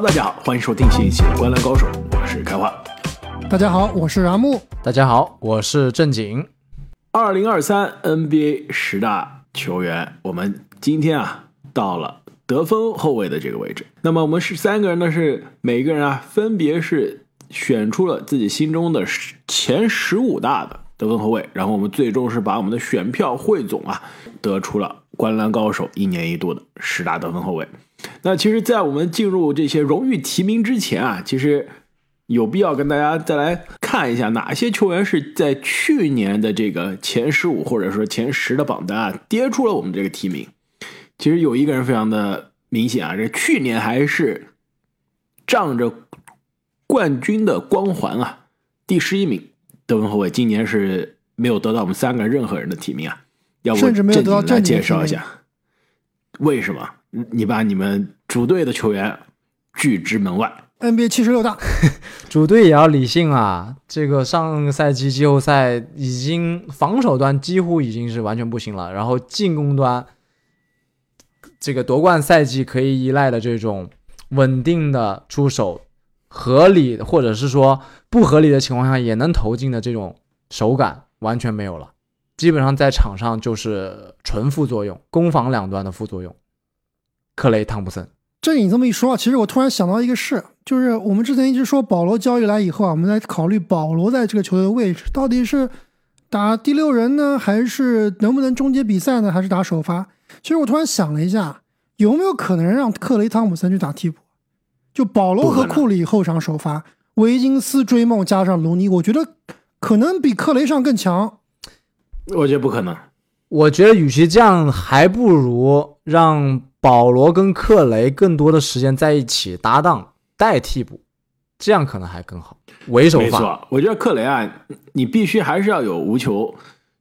Hello，大家好，欢迎收听新一期的《观澜高手》，我是开花。大家好，我是阿木。大家好，我是正经。二零二三 NBA 十大球员，我们今天啊到了得分后卫的这个位置。那么我们是三个人呢，是每个人啊分别是选出了自己心中的前十五大的得分后卫，然后我们最终是把我们的选票汇总啊，得出了《观澜高手》一年一度的十大得分后卫。那其实，在我们进入这些荣誉提名之前啊，其实有必要跟大家再来看一下哪些球员是在去年的这个前十五或者说前十的榜单啊跌出了我们这个提名。其实有一个人非常的明显啊，这去年还是仗着冠军的光环啊，第十一名得分后卫，今年是没有得到我们三个任何人的提名啊。要不甚至没有得到来介绍一下为什么？你把你们主队的球员拒之门外。NBA 七十六大，主队也要理性啊！这个上个赛季季后赛已经防守端几乎已经是完全不行了，然后进攻端这个夺冠赛季可以依赖的这种稳定的出手、合理或者是说不合理的情况下也能投进的这种手感完全没有了，基本上在场上就是纯副作用，攻防两端的副作用。克雷·汤普森，这你这么一说啊，其实我突然想到一个事，就是我们之前一直说保罗交易来以后啊，我们在考虑保罗在这个球队的位置到底是打第六人呢，还是能不能终结比赛呢，还是打首发？其实我突然想了一下，有没有可能让克雷·汤普森去打替补？就保罗和库里后场首发，维金斯、追梦加上卢尼，我觉得可能比克雷上更强。我觉得不可能。我觉得与其这样，还不如让。保罗跟克雷更多的时间在一起搭档带替补，这样可能还更好。为首发，没错，我觉得克雷啊，你必须还是要有无球，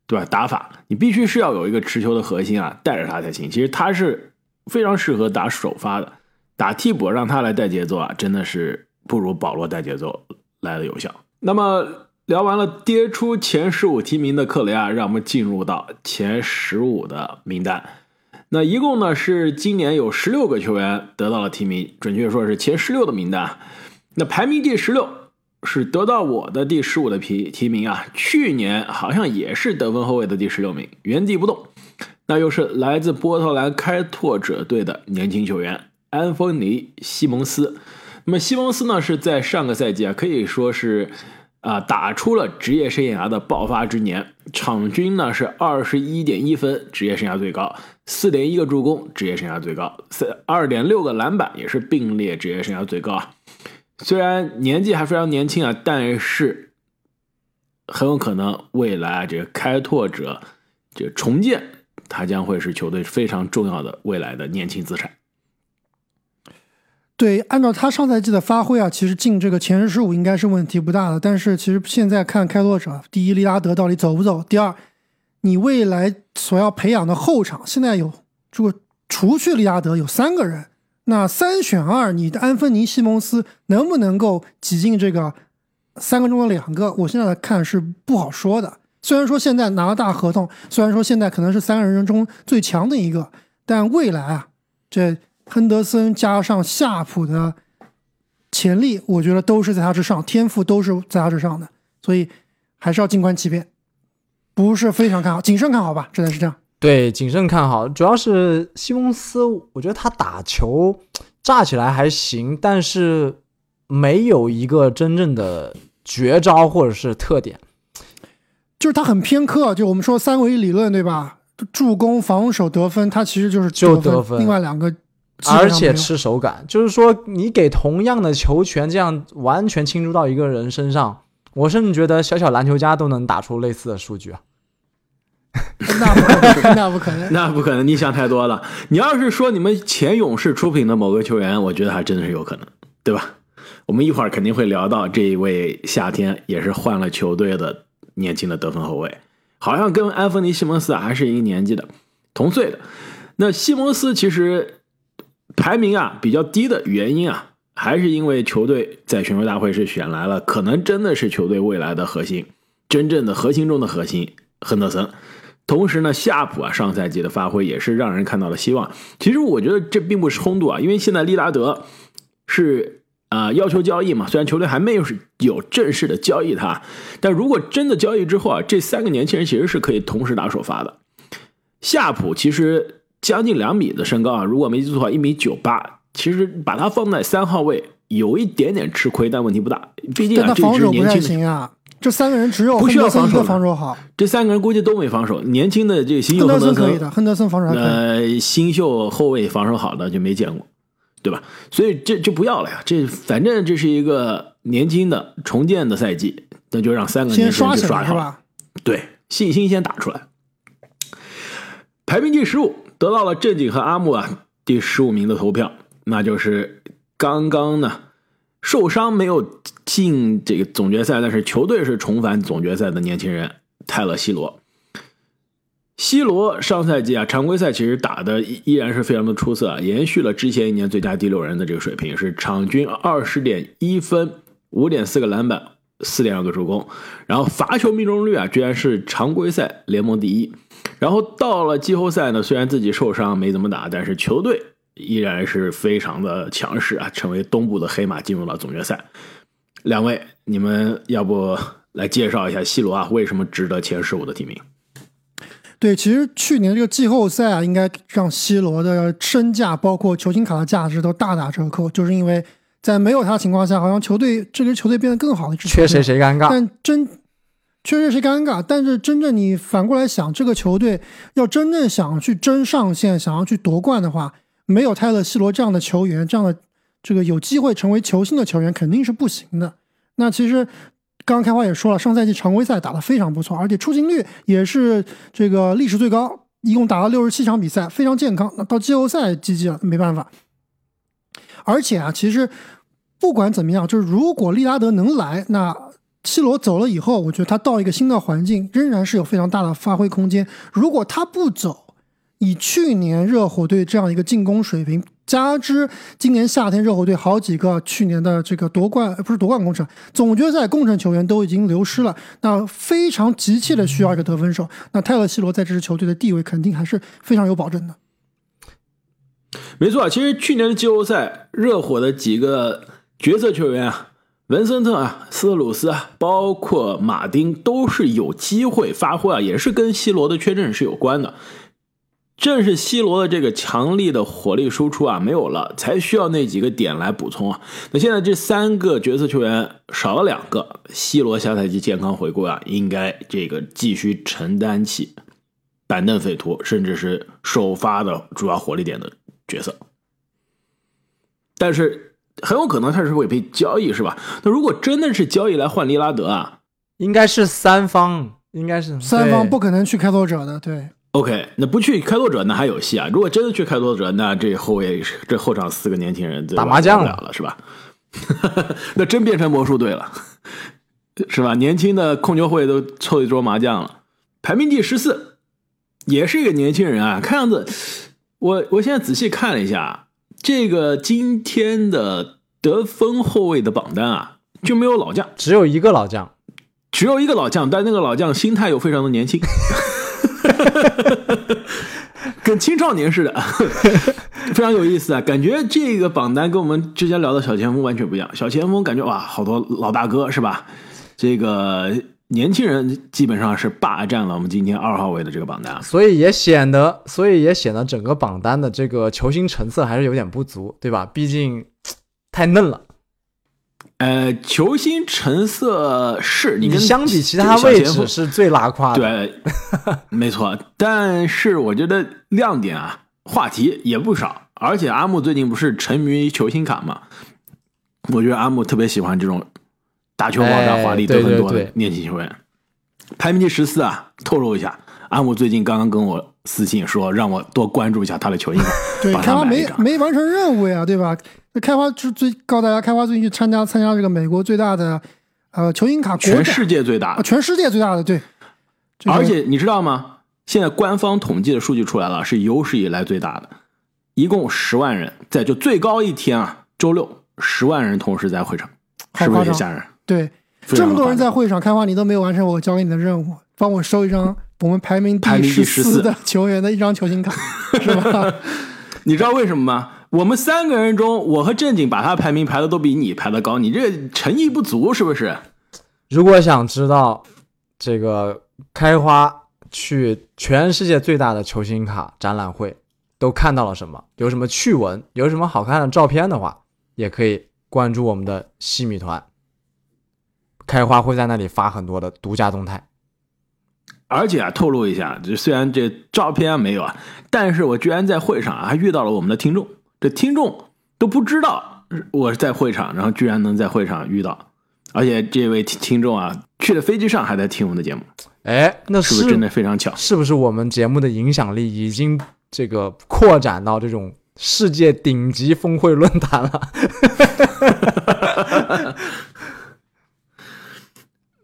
对吧？打法，你必须是要有一个持球的核心啊，带着他才行。其实他是非常适合打首发的，打替补让他来带节奏啊，真的是不如保罗带节奏来的有效。那么聊完了跌出前十五提名的克雷啊，让我们进入到前十五的名单。那一共呢是今年有十六个球员得到了提名，准确说是前十六的名单。那排名第十六是得到我的第十五的提提名啊，去年好像也是得分后卫的第十六名，原地不动。那又是来自波特兰开拓者队的年轻球员安东尼西蒙斯。那么西蒙斯呢是在上个赛季啊可以说是。啊，打出了职业生涯的爆发之年，场均呢是二十一点一分，职业生涯最高；四点一个助攻，职业生涯最高；三二点六个篮板，也是并列职业生涯最高啊。虽然年纪还非常年轻啊，但是很有可能未来这个开拓者这个重建，他将会是球队非常重要的未来的年轻资产。对，按照他上赛季的发挥啊，其实进这个前十五应该是问题不大的。但是其实现在看开拓者，第一，利拉德到底走不走？第二，你未来所要培养的后场，现在有这个除去利亚德有三个人，那三选二，你的安芬尼西蒙斯能不能够挤进这个三个中的两个？我现在来看是不好说的。虽然说现在拿了大合同，虽然说现在可能是三个人中最强的一个，但未来啊，这。亨德森加上夏普的潜力，我觉得都是在他之上，天赋都是在他之上的，所以还是要静观其变，不是非常看好，谨慎看好吧，只能是这样。对，谨慎看好，主要是西蒙斯，我觉得他打球炸起来还行，但是没有一个真正的绝招或者是特点，就是他很偏科，就我们说三维理论对吧？助攻、防守、得分，他其实就是就得分，另外两个。而且吃手感，就是说你给同样的球权，这样完全倾注到一个人身上，我甚至觉得小小篮球家都能打出类似的数据啊！那不可能，那不可能，那不可能！你想太多了。你要是说你们前勇士出品的某个球员，我觉得还真的是有可能，对吧？我们一会儿肯定会聊到这一位夏天也是换了球队的年轻的得分后卫，好像跟安芬尼西蒙斯还是一个年纪的，同岁的。那西蒙斯其实。排名啊比较低的原因啊，还是因为球队在选秀大会是选来了，可能真的是球队未来的核心，真正的核心中的核心亨德森。同时呢，夏普啊上赛季的发挥也是让人看到了希望。其实我觉得这并不是冲突啊，因为现在利拉德是啊、呃要求交易嘛，虽然球队还没有是有正式的交易他，但如果真的交易之后啊，这三个年轻人其实是可以同时打首发的。夏普其实将近两米的身高啊，如果没记错的话，一米九八，其实把他放在三号位有一点点吃亏，但问题不大，毕竟啊这支防守不太年轻的行啊。这三个人只有不需要防守防守好，这三个人估计都没防守，年轻的这个新秀亨德森森可以的，亨德森防守还可以。呃，新秀后卫防守好的就没见过，对吧？所以这就不要了呀。这反正这是一个年轻的重建的赛季，那就让三个年轻人刷起去刷好吧？对，信心先打出来。排名第十五，得到了正经和阿木啊第十五名的投票，那就是刚刚呢受伤没有进这个总决赛，但是球队是重返总决赛的年轻人泰勒·西罗。西罗上赛季啊，常规赛其实打的依然是非常的出色啊，延续了之前一年最佳第六人的这个水平，是场均二十点一分、五点四个篮板、四点二个助攻，然后罚球命中率啊，居然是常规赛联盟第一。然后到了季后赛呢，虽然自己受伤没怎么打，但是球队依然是非常的强势啊，成为东部的黑马，进入了总决赛。两位，你们要不来介绍一下西罗啊，为什么值得前十五的提名？对，其实去年这个季后赛啊，应该让 C 罗的身价，包括球星卡的价值都大打折扣，就是因为在没有他的情况下，好像球队这支球队变得更好的一支球队。缺谁谁尴尬。但真缺谁谁尴尬，但是真正你反过来想，这个球队要真正想去争上限，想要去夺冠的话，没有泰勒·西罗这样的球员，这样的这个有机会成为球星的球员，肯定是不行的。那其实刚刚开花也说了，上赛季常规赛打得非常不错，而且出勤率也是这个历史最高，一共打了六十七场比赛，非常健康。那到季后赛 GG 了，没办法。而且啊，其实不管怎么样，就是如果利拉德能来，那 C 罗走了以后，我觉得他到一个新的环境，仍然是有非常大的发挥空间。如果他不走，以去年热火队这样一个进攻水平，加之今年夏天热火队好几个去年的这个夺冠不是夺冠功臣，总决赛功臣球员都已经流失了，那非常急切的需要一个得分手。那泰勒·西罗在这支球队的地位肯定还是非常有保证的。没错，其实去年的季后赛，热火的几个角色球员啊，文森特啊、斯特鲁斯啊，包括马丁，都是有机会发挥啊，也是跟希罗的缺阵是有关的。正是 C 罗的这个强力的火力输出啊没有了，才需要那几个点来补充啊。那现在这三个角色球员少了两个，，C 罗下赛季健康回归啊，应该这个继续承担起板凳匪徒，甚至是首发的主要火力点的角色。但是很有可能他是会被交易，是吧？那如果真的是交易来换利拉德啊应该是三方，应该是三方不可能去开拓者的，对。，OK，那不去开拓者那还有戏啊。如果真的去开拓者，那这后卫这后场四个年轻人打麻将了了，是吧？那真变成魔术队了，是吧？年轻的控球会都凑一桌麻将了。排名第十四，也是一个年轻人啊。看样子，我我现在仔细看了一下，这个今天的得分后卫的榜单啊，就没有老将，只有一个老将，只有一个老将，但那个老将心态又非常的年轻，跟青少年似的，非常有意思啊！感觉这个榜单跟我们之前聊的小前锋完全不一样。小前锋感觉哇，好多老大哥是吧？这个年轻人基本上是霸占了我们今天二号位的这个榜单。所以也显得，所以也显得整个榜单的这个球星成色还是有点不足，对吧？毕竟太嫩了。呃，球星成色是你你跟相比其这他位置是最拉胯的。对，没错。但是我觉得亮点啊，话题也不少。而且阿木最近不是沉迷于球星卡嘛？我觉得阿木特别喜欢这种打球爆炸、哎华丽、对得分多的年轻球员。排名第十四啊，透露一下，阿木最近刚刚跟我私信说，让我多关注一下他的球星卡，对，帮开花没。没完成任务呀，对吧？那开花是最告诉大家，开花最近去参加参加这个美国最大的呃球星卡国全世界最大啊，全世界最大的对。这个而且你知道吗？现在官方统计的数据出来了，是有史以来最大的，一共十万人，在就最高一天啊，周六十万人同时在会场，是不是也吓人？对这么多人在会场开花，你都没有完成我交给你的任务，帮我收一张我 们排名排名第十14的球员的一张球星卡，是吧？你知道为什么吗？我们三个人中，我和正经把他排名排的都比你排的高，你这个诚意不足是不是？如果想知道这个开花去全世界最大的球星卡展览会都看到了什么，有什么趣闻，有什么好看的照片的话，也可以关注我们的西米团。开花会在那里发很多的独家动态。而且啊，透露一下，就虽然这照片没有啊，但是我居然在会上啊还遇到了我们的听众，这听众都不知道我是在会场，然后居然能在会场遇到，而且这位听听众啊，去了飞机上还在听我们的节目，哎，那是不是真的非常巧？是不是我们节目的影响力已经这个扩展到这种世界顶级峰会论坛了？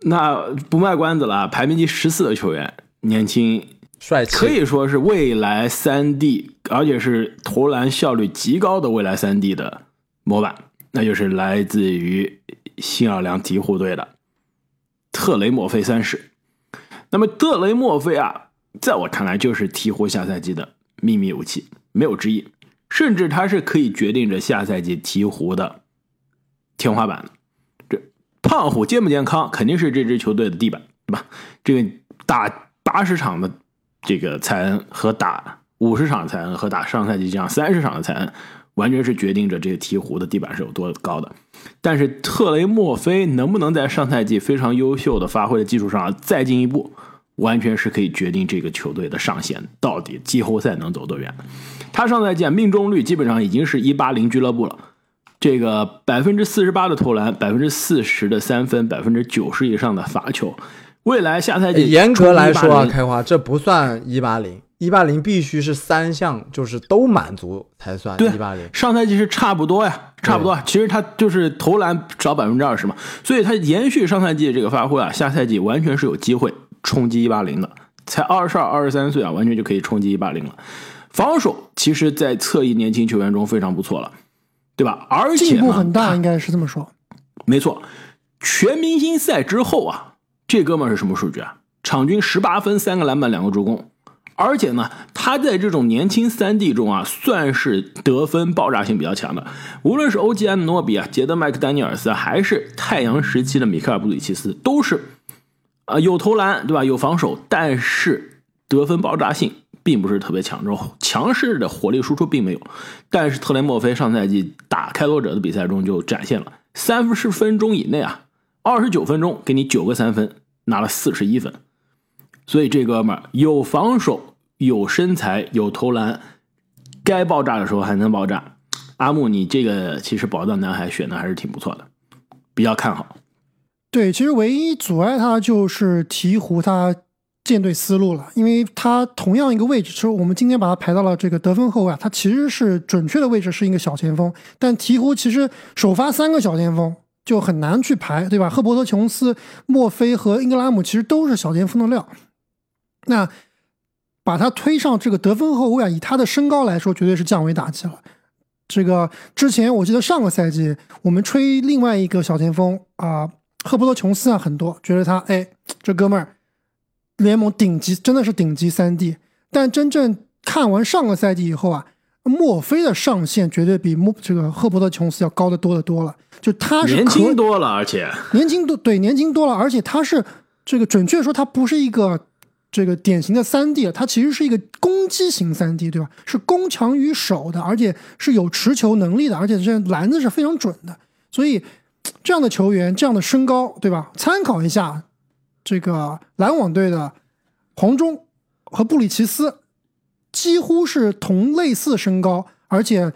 那不卖关子了，排名第十四的球员，年轻帅气，可以说是未来三 D，而且是投篮效率极高的未来三 D 的模板，那就是来自于新奥尔良鹈鹕队的特雷莫菲三世。那么特雷莫菲啊，在我看来就是鹈鹕下赛季的秘密武器，没有之一，甚至他是可以决定着下赛季鹈鹕的天花板的。胖虎健不健康，肯定是这支球队的地板，对吧？这个打八十场的这个蔡恩和打五十场蔡恩和打上赛季这样三十场的蔡恩，完全是决定着这个鹈鹕的地板是有多高的。但是特雷莫菲能不能在上赛季非常优秀的发挥的基础上再进一步，完全是可以决定这个球队的上限到底季后赛能走多远。他上赛季命中率基本上已经是一八零俱乐部了。这个百分之四十八的投篮，百分之四十的三分，百分之九十以上的罚球。未来下赛季，严格来说啊，开花这不算一八零，一八零必须是三项就是都满足才算一八零。上赛季是差不多呀，差不多。其实他就是投篮少百分之二十嘛，所以他延续上赛季这个发挥啊，下赛季完全是有机会冲击一八零的。才二十二、二十三岁啊，完全就可以冲击一八零了。防守其实，在侧翼年轻球员中非常不错了。对吧？而且进步很大，应该是这么说。没错，全明星赛之后啊，这哥们是什么数据啊？场均十八分、三个篮板、两个助攻。而且呢，他在这种年轻三 D 中啊，算是得分爆炸性比较强的。无论是欧吉安诺比啊、杰德麦克丹尼尔斯，还是太阳时期的米克尔布里奇斯，都是啊有投篮，对吧？有防守，但是得分爆炸性。并不是特别强，这强势的火力输出并没有，但是特雷莫菲上赛季打开拓者的比赛中就展现了三十分钟以内啊，二十九分钟给你九个三分，拿了四十一分，所以这哥们儿有防守，有身材，有投篮，该爆炸的时候还能爆炸。阿木，你这个其实宝藏男孩选的还是挺不错的，比较看好。对，其实唯一阻碍他就是鹈鹕他。舰队思路了，因为他同样一个位置，其实我们今天把他排到了这个得分后卫啊，他其实是准确的位置是一个小前锋，但鹈鹕其实首发三个小前锋就很难去排，对吧？赫伯特·琼斯、墨菲和英格拉姆其实都是小前锋的料，那把他推上这个得分后卫啊，以他的身高来说，绝对是降维打击了。这个之前我记得上个赛季我们吹另外一个小前锋啊，赫伯特·琼斯啊，很多觉得他哎，这哥们儿。联盟顶级真的是顶级三 D，但真正看完上个赛季以后啊，墨菲的上限绝对比莫这个赫伯特琼斯要高的多的多了。就他是年轻多了，而且年轻多对年轻多了，而且他是这个准确说，他不是一个这个典型的三 D，他其实是一个攻击型三 D，对吧？是攻强于守的，而且是有持球能力的，而且这篮子是非常准的。所以这样的球员，这样的身高，对吧？参考一下。这个篮网队的黄忠和布里奇斯几乎是同类似身高，而且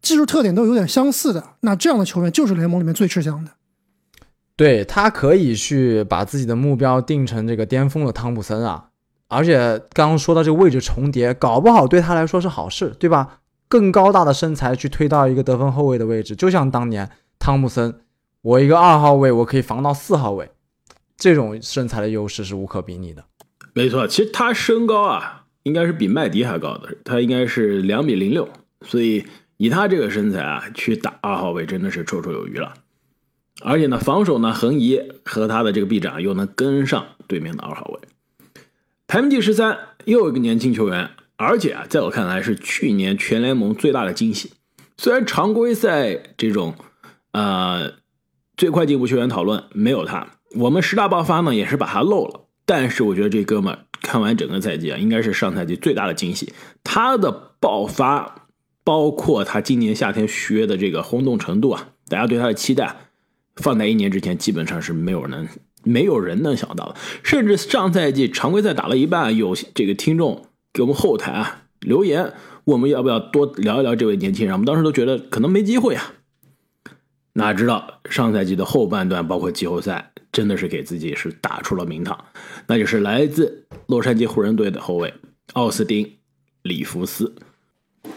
技术特点都有点相似的。那这样的球员就是联盟里面最吃香的。对他可以去把自己的目标定成这个巅峰的汤普森啊，而且刚刚说到这个位置重叠，搞不好对他来说是好事，对吧？更高大的身材去推到一个得分后卫的位置，就像当年汤普森，我一个二号位，我可以防到四号位。这种身材的优势是无可比拟的，没错。其实他身高啊，应该是比麦迪还高的，他应该是两米零六，所以以他这个身材啊，去打二号位真的是绰绰有余了。而且呢，防守呢，横移和他的这个臂展又能跟上对面的二号位。排名第十三，又一个年轻球员，而且啊，在我看来是去年全联盟最大的惊喜。虽然常规赛这种呃最快进步球员讨论没有他，我们十大爆发呢也是把他漏了。但是我觉得这哥们看完整个赛季啊，应该是上赛季最大的惊喜。他的爆发，包括他今年夏天续约的这个轰动程度啊，大家对他的期待，放在一年之前基本上是没有人没有人能想到的。甚至上赛季常规赛打了一半，有这个听众给我们后台啊留言，我们要不要多聊一聊这位年轻人？我们当时都觉得可能没机会啊。哪知道上赛季的后半段，包括季后赛，真的是给自己是打出了名堂，那就是来自洛杉矶湖人队的后卫奥斯汀·里弗斯。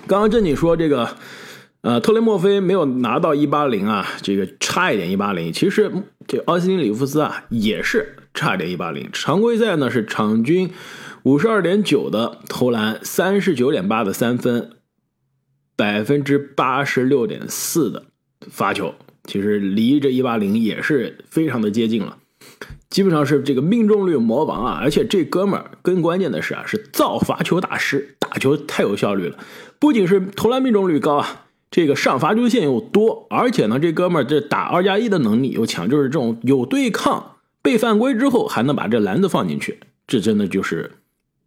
刚刚正经说这个，呃，特雷莫菲没有拿到一八零啊，这个差一点一八零。其实这奥斯汀·里弗斯啊，也是差一点一八零。常规赛呢是场均五十二点九的投篮，三十九点八的三分，百分之八十六点四的罚球。其实离这一八零也是非常的接近了，基本上是这个命中率魔王啊！而且这哥们儿更关键的是啊，是造罚球大师，打球太有效率了。不仅是投篮命中率高啊，这个上罚球线又多，而且呢，这哥们儿这打二加一的能力又强，就是这种有对抗被犯规之后还能把这篮子放进去，这真的就是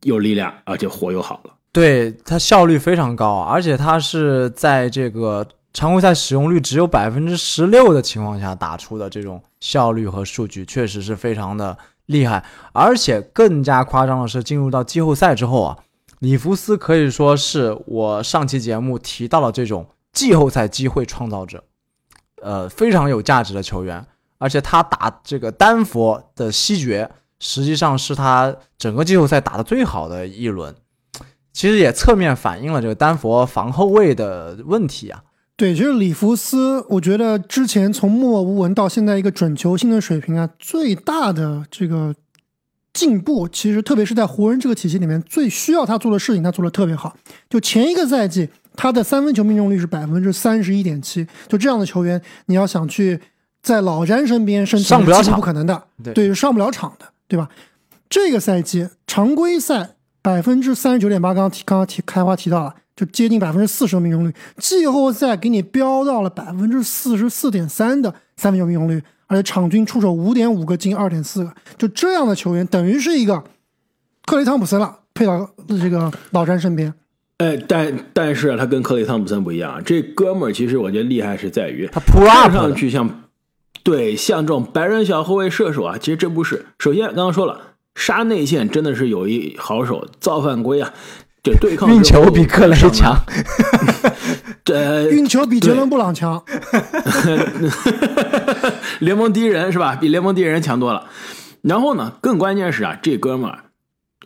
有力量，而且活又好了。对他效率非常高，而且他是在这个。常规赛使用率只有百分之十六的情况下打出的这种效率和数据，确实是非常的厉害。而且更加夸张的是，进入到季后赛之后啊，里弗斯可以说是我上期节目提到了这种季后赛机会创造者，呃，非常有价值的球员。而且他打这个丹佛的西决，实际上是他整个季后赛打的最好的一轮，其实也侧面反映了这个丹佛防后卫的问题啊。对，其实里弗斯，我觉得之前从默默无闻到现在一个准球星的水平啊，最大的这个进步，其实特别是在湖人这个体系里面，最需要他做的事情，他做的特别好。就前一个赛季，他的三分球命中率是百分之三十一点七，就这样的球员，你要想去在老詹身边升上不了场不可能的，对，上不了场的，对吧？这个赛季常规赛百分之三十九点八，刚刚提刚刚提开花提到了。就接近百分之四十的命中率，季后赛给你飙到了百分之四十四点三的三分球命中率，而且场均出手五点五个进二点四个，就这样的球员等于是一个克雷汤普森了，配到这个老詹身边。哎，但但是他跟克雷汤普森不一样，这哥们儿其实我觉得厉害是在于他扑上去像对像这种白人小后卫射手啊，其实真不是。首先刚刚说了，杀内线真的是有一好手，造犯规啊。对，对抗运球比克雷强，这 运球比杰伦布朗强，联盟第一人是吧？比联盟第一人强多了。然后呢，更关键是啊，这哥们儿，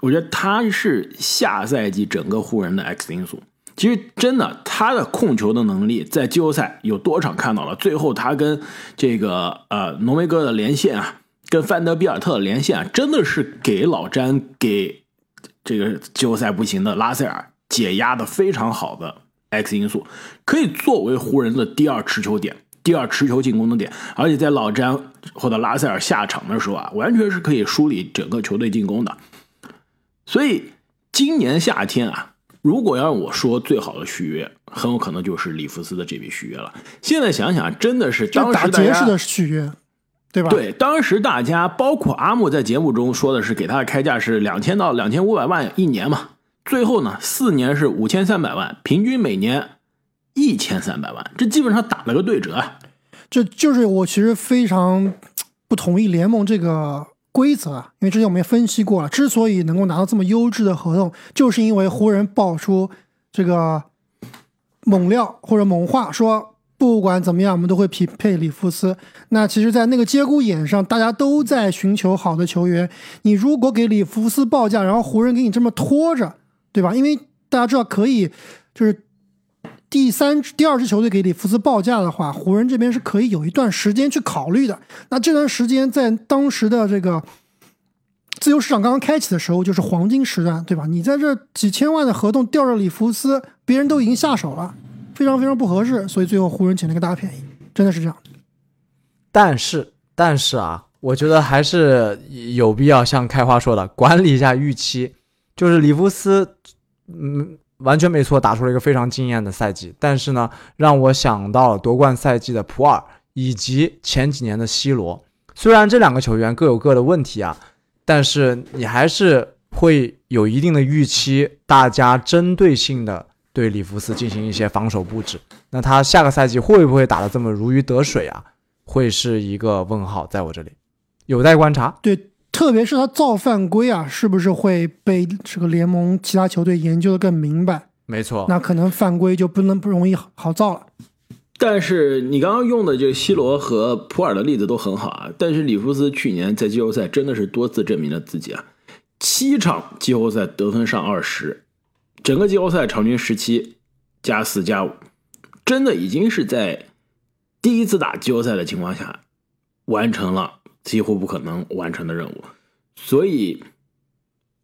我觉得他是下赛季整个湖人的 X 因素。其实真的，他的控球的能力在季后赛有多场看到了。最后他跟这个呃浓眉哥的连线啊，跟范德比尔特的连线啊，真的是给老詹给。这个季后赛不行的拉塞尔解压的非常好的 X 因素，可以作为湖人的第二持球点、第二持球进攻的点，而且在老詹或者拉塞尔下场的时候啊，完全是可以梳理整个球队进攻的。所以今年夏天啊，如果要让我说最好的续约，很有可能就是里弗斯的这笔续约了。现在想想，真的是当时结实的续约。对吧？对，当时大家包括阿木在节目中说的是给他的开价是两千到两千五百万一年嘛，最后呢四年是五千三百万，平均每年一千三百万，这基本上打了个对折啊。这就是我其实非常不同意联盟这个规则啊，因为之前我们也分析过了，之所以能够拿到这么优质的合同，就是因为湖人爆出这个猛料或者猛话说。不管怎么样，我们都会匹配里弗斯。那其实，在那个节骨眼上，大家都在寻求好的球员。你如果给里弗斯报价，然后湖人给你这么拖着，对吧？因为大家知道，可以就是第三、第二支球队给里弗斯报价的话，湖人这边是可以有一段时间去考虑的。那这段时间在当时的这个自由市场刚刚开启的时候，就是黄金时段，对吧？你在这几千万的合同吊着里弗斯，别人都已经下手了。非常非常不合适，所以最后湖人捡了个大便宜，真的是这样。但是，但是啊，我觉得还是有必要像开花说的，管理一下预期。就是里弗斯，嗯，完全没错，打出了一个非常惊艳的赛季。但是呢，让我想到了夺冠赛季的普尔以及前几年的 C 罗。虽然这两个球员各有各的问题啊，但是你还是会有一定的预期，大家针对性的对里弗斯进行一些防守布置。那他下个赛季会不会打得这么如鱼得水啊？会是一个问号，在我这里有待观察。对，特别是他造犯规啊，是不是会被这个联盟其他球队研究的更明白？没错，那可能犯规就不能不容易好造了。但是你刚刚用的这个 C 罗和普尔的例子都很好啊，但是里弗斯去年在季后赛真的是多次证明了自己啊，七场季后赛得分上二十，整个季后赛场均十七加四加五，真的已经是在第一次打季后赛的情况下完成了几乎不可能完成的任务，所以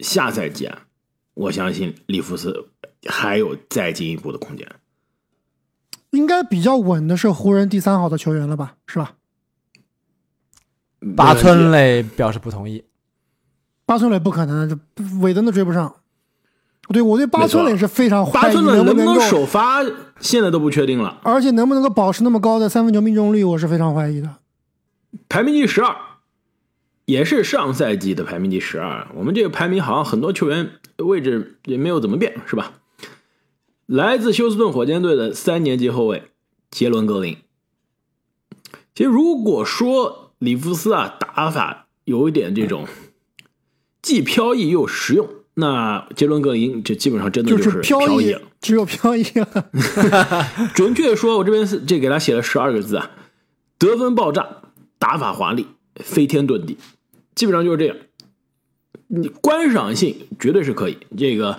下赛季啊，我相信里弗斯还有再进一步的空间。应该比较稳的是湖人第三好的球员了吧，是吧？八村垒表示不同意。八村垒不可能，这韦登都追不上。对我对八村垒是非常怀疑，八村垒能能能不能首发，现在都不确定了。而且能不能够保持那么高的三分球命中率，我是非常怀疑的。排名第十二，也是上赛季的排名第十二。我们这个排名好像很多球员位置也没有怎么变，是吧？来自休斯顿火箭队的三年级后卫杰伦格林。其实如果说里夫斯啊打法有一点这种既飘逸又实用，那杰伦格林这基本上真的就是飘飘逸了。，只有飘逸了。准确说，我这边是这给他写了十二个字啊：得分爆炸，打法华丽，飞天遁地，基本上就是这样。你观赏性绝对是可以，这个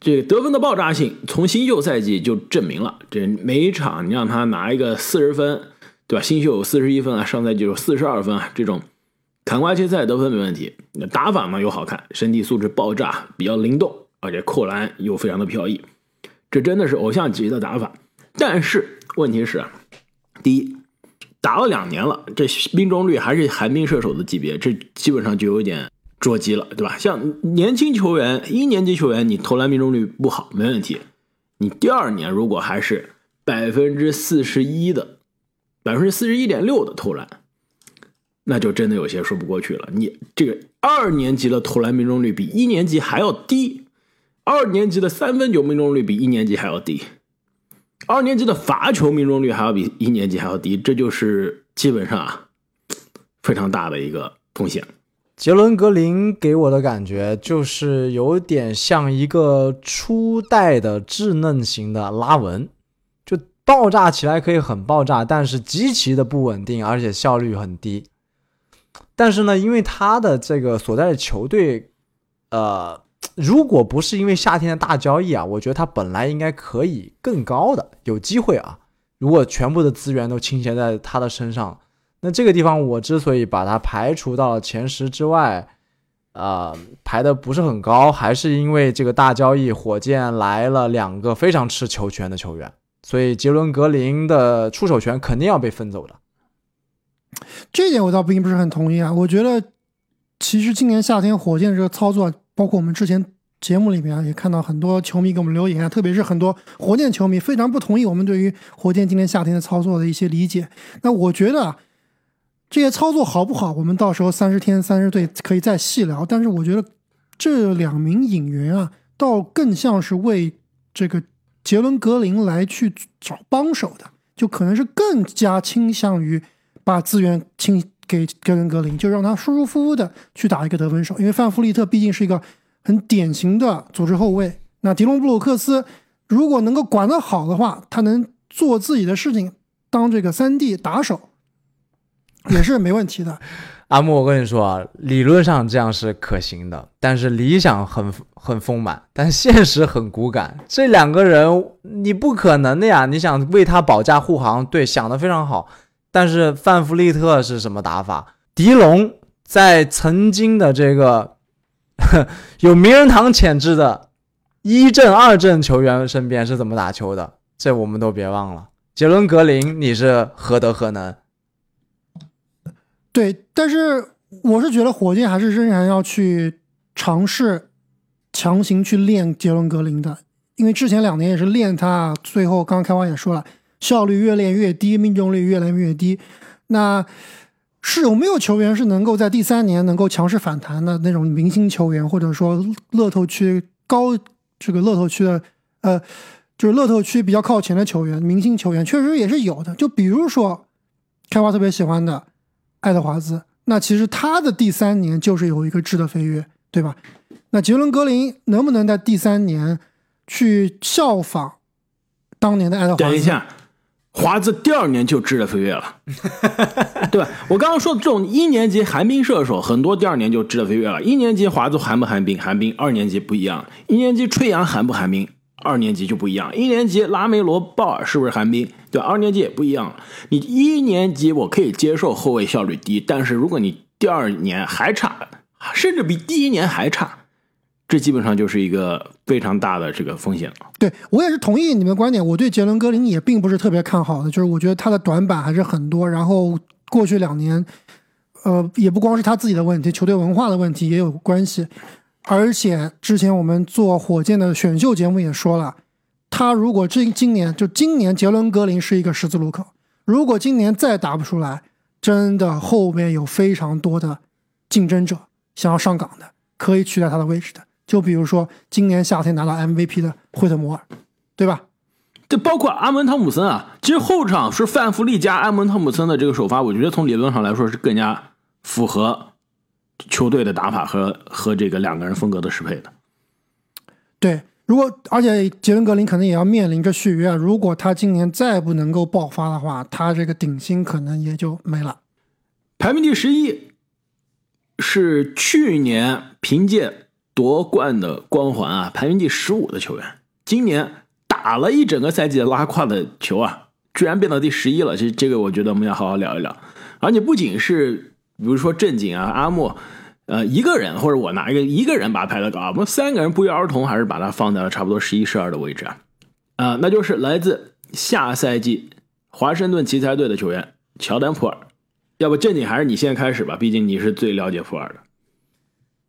这个得分的爆炸性，从新秀赛季就证明了。这每一场你让他拿一个四十分，对吧？新秀有四十一分啊，上赛季有四十二分啊，这种砍瓜切菜得分没问题。那打法嘛又好看，身体素质爆炸，比较灵动，而且扣篮又非常的飘逸。这真的是偶像级的打法。但是问题是，第一，打了两年了，这命中率还是寒冰射手的级别，这基本上就有点捉急了，对吧？像年轻球员、一年级球员，你投篮命中率不好没问题，你第二年如果还是百分之四十一的、百分之四十一点六的投篮，那就真的有些说不过去了。你这个二年级的投篮命中率比一年级还要低。二年级的三分球命中率比一年级还要低，二年级的罚球命中率还要比一年级还要低，这就是基本上啊非常大的一个风险。杰伦格林给我的感觉就是有点像一个初代的稚嫩型的拉文，就爆炸起来可以很爆炸，但是极其的不稳定，而且效率很低。但是呢，因为他的这个所在的球队，呃，如果不是因为夏天的大交易啊，我觉得他本来应该可以更高的，有机会啊。如果全部的资源都倾斜在他的身上，那这个地方我之所以把它排除到了前十之外，呃，排的不是很高，还是因为这个大交易，火箭来了两个非常吃球权的球员，所以杰伦格林的出手权肯定要被分走的。这点我倒并不是很同意啊。我觉得其实今年夏天火箭这个操作，包括我们之前节目里面，也看到很多球迷给我们留言啊，特别是很多火箭球迷非常不同意我们对于火箭今年夏天的操作的一些理解。那我觉得啊，这些操作好不好，我们到时候三十天三十队可以再细聊。但是我觉得这两名引援啊，倒更像是为这个杰伦格林来去找帮手的，就可能是更加倾向于把资源倾给格伦格林，就让他舒舒服服的去打一个得分手。因为范弗利特毕竟是一个很典型的组织后卫，那迪隆布鲁克斯如果能够管得好的话，他能做自己的事情，当这个三 D 打手 也是没问题的。阿木，我跟你说啊，理论上这样是可行的，但是理想很很丰满，但现实很骨感。这两个人你不可能的呀！你想为他保驾护航，对，想的非常好。但是范弗利特是什么打法？迪龙在曾经的这个 有名人堂潜质的一阵、二阵球员身边是怎么打球的？这我们都别忘了。杰伦格林，你是何德何能？对，但是我是觉得火箭还是仍然要去尝试强行去练杰伦格林的，因为之前两年也是练他，最后刚刚开花也说了，效率越练越低，命中率越来越低。那是有没有球员是能够在第三年能够强势反弹的那种明星球员，或者说乐透区高这个乐透区的呃，就是乐透区比较靠前的球员，明星球员确实也是有的。就比如说开花特别喜欢的爱德华兹，那其实他的第三年就是有一个质的飞跃，对吧？那杰伦格林能不能在第三年去效仿当年的爱德华兹？等一下，华子第二年就质的飞跃了，对吧？我刚刚说的这种一年级寒冰射手，很多第二年就质的飞跃了。一年级华子寒不寒冰？寒冰。二年级不一样，一年级吹杨寒不寒冰？二年级就不一样。一年级拉梅罗鲍尔是不是寒冰？对吧？二年级也不一样。你一年级我可以接受后卫效率低，但是如果你第二年还差，甚至比第一年还差。这基本上就是一个非常大的这个风险了。对我也是同意你们的观点，我对杰伦格林也并不是特别看好的，就是我觉得他的短板还是很多。然后过去两年，呃，也不光是他自己的问题，球队文化的问题也有关系。而且之前我们做火箭的选秀节目也说了，他如果这今年就今年杰伦格林是一个十字路口，如果今年再打不出来，真的后面有非常多的竞争者想要上岗的，可以取代他的位置的。就比如说今年夏天拿到 MVP 的惠特摩尔，对吧？这包括阿门汤姆森啊。其实后场是范弗利加阿门汤姆森的这个首发，我觉得从理论上来说是更加符合球队的打法和和这个两个人风格的适配的。对，如果而且杰伦格林可能也要面临着续约，如果他今年再不能够爆发的话，他这个顶薪可能也就没了。排名第十一是去年凭借。夺冠的光环啊，排名第十五的球员，今年打了一整个赛季的拉胯的球啊，居然变到第十一了。这这个我觉得我们要好好聊一聊。而且不仅是比如说正经啊、阿莫，呃，一个人或者我拿一个一个人把他排的高，我们三个人不约而同还是把他放在了差不多十一、十二的位置啊。啊，那就是来自下赛季华盛顿奇才队的球员乔丹普尔。要不正经还是你先开始吧，毕竟你是最了解普尔的。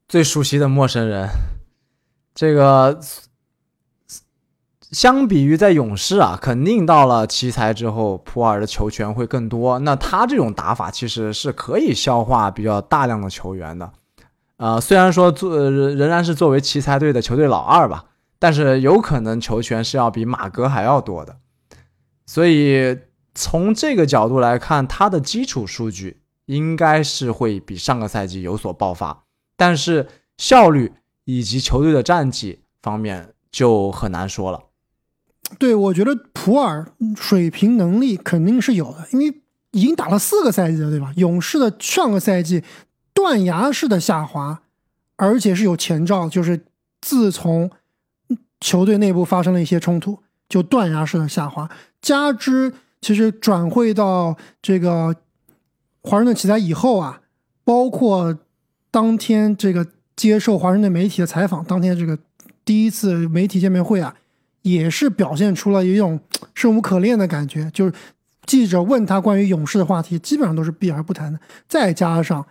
最熟悉的陌生人，这个相比于在勇士啊，肯定到了奇才之后，普尔的球权会更多。那他这种打法其实是可以消化比较大量的球员的。呃，虽然说作仍然是作为奇才队的球队老二吧，但是有可能球权是要比马哥还要多的。所以从这个角度来看，他的基础数据应该是会比上个赛季有所爆发。但是效率以及球队的战绩方面就很难说了。对，我觉得普尔水平能力肯定是有的，因为已经打了四个赛季了，对吧？勇士的上个赛季断崖式的下滑，而且是有前兆，就是自从球队内部发生了一些冲突，就断崖式的下滑。加之其实转会到这个华盛顿奇才以后啊，包括。当天这个接受华盛顿媒体的采访，当天这个第一次媒体见面会啊，也是表现出了一种生无可恋的感觉。就是记者问他关于勇士的话题，基本上都是避而不谈的。再加上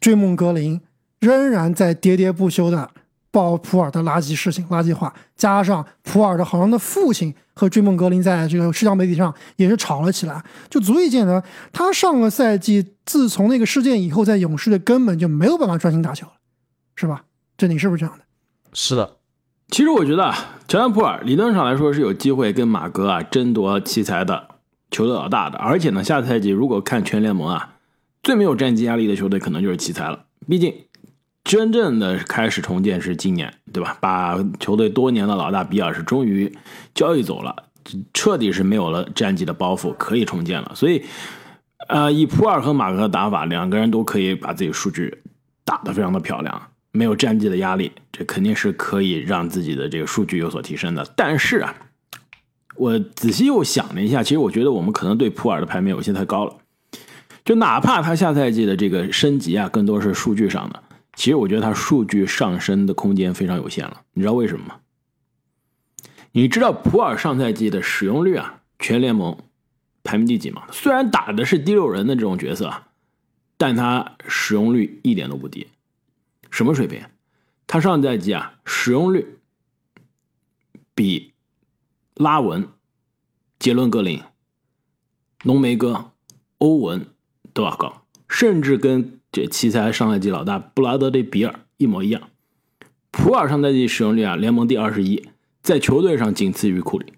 追梦格林仍然在喋喋不休的报普尔的垃圾事情、垃圾话，加上普尔的好像的父亲和追梦格林在这个社交媒体上也是吵了起来，就足以见得他上个赛季。自从那个事件以后，在勇士队根本就没有办法专心打球了，是吧？这你是不是这样的？是的。其实我觉得乔丹普尔理论上来说是有机会跟马格啊争夺奇才的球队老大的，而且呢，下赛季如果看全联盟啊，最没有战绩压力的球队可能就是奇才了。毕竟真正的开始重建是今年，对吧？把球队多年的老大比尔是终于交易走了，彻底是没有了战绩的包袱，可以重建了。所以。呃，以普尔和马克的打法，两个人都可以把自己数据打得非常的漂亮，没有战绩的压力，这肯定是可以让自己的这个数据有所提升的。但是啊，我仔细又想了一下，其实我觉得我们可能对普尔的排名有些太高了。就哪怕他下赛季的这个升级啊，更多是数据上的，其实我觉得他数据上升的空间非常有限了。你知道为什么吗？你知道普尔上赛季的使用率啊，全联盟。排名第几吗？虽然打的是第六人的这种角色，但他使用率一点都不低。什么水平？他上赛季啊，使用率比拉文、杰伦格林、浓眉哥、欧文都要高，甚至跟这奇才上赛季老大布拉德利比尔一模一样。普尔上赛季使用率啊，联盟第二十一，在球队上仅次于库里，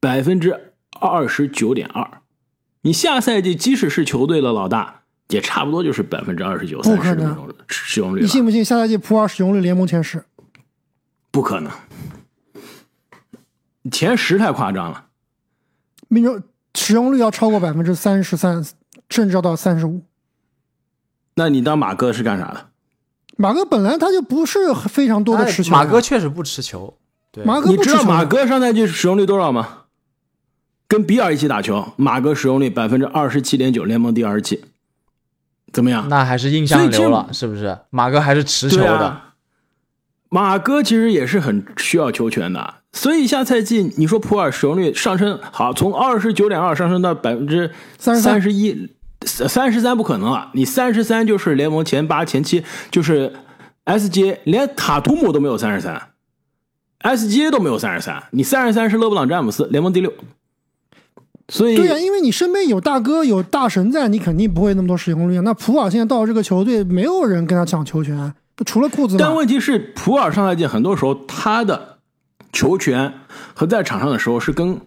百分之二十九点二。你下赛季即使是球队的老大，也差不多就是百分之二十九、三十的那种使用率。你信不信下赛季普尔使用率联盟前十？不可能，前十太夸张了。命中使用率要超过百分之三十三，甚至要到三十五。那你当马哥是干啥的？马哥本来他就不是非常多的持球、哎马哥确实不持球，对，马哥你知道马哥上赛季使用率多少吗？跟比尔一起打球，马哥使用率百分之二十七点九，联盟第二十七，怎么样？那还是印象流了，是不是？马哥还是持球的，啊，马哥其实也是很需要球权的，所以下赛季你说普尔使用率上升，好，从二十九点二上升到百分之33三十一，三十三不可能啊，你三十三就是联盟前八前七，就是 SGA 连塔图姆都没有三十三，SGA 都没有三十三，你三十三是勒布朗詹姆斯，联盟第六，所以对呀、因为你身边有大哥有大神在，你肯定不会那么多使用率啊。那普尔现在到这个球队，没有人跟他抢球权，除了库兹马。但问题是，普尔上赛季很多时候他的球权和在场上的时候是跟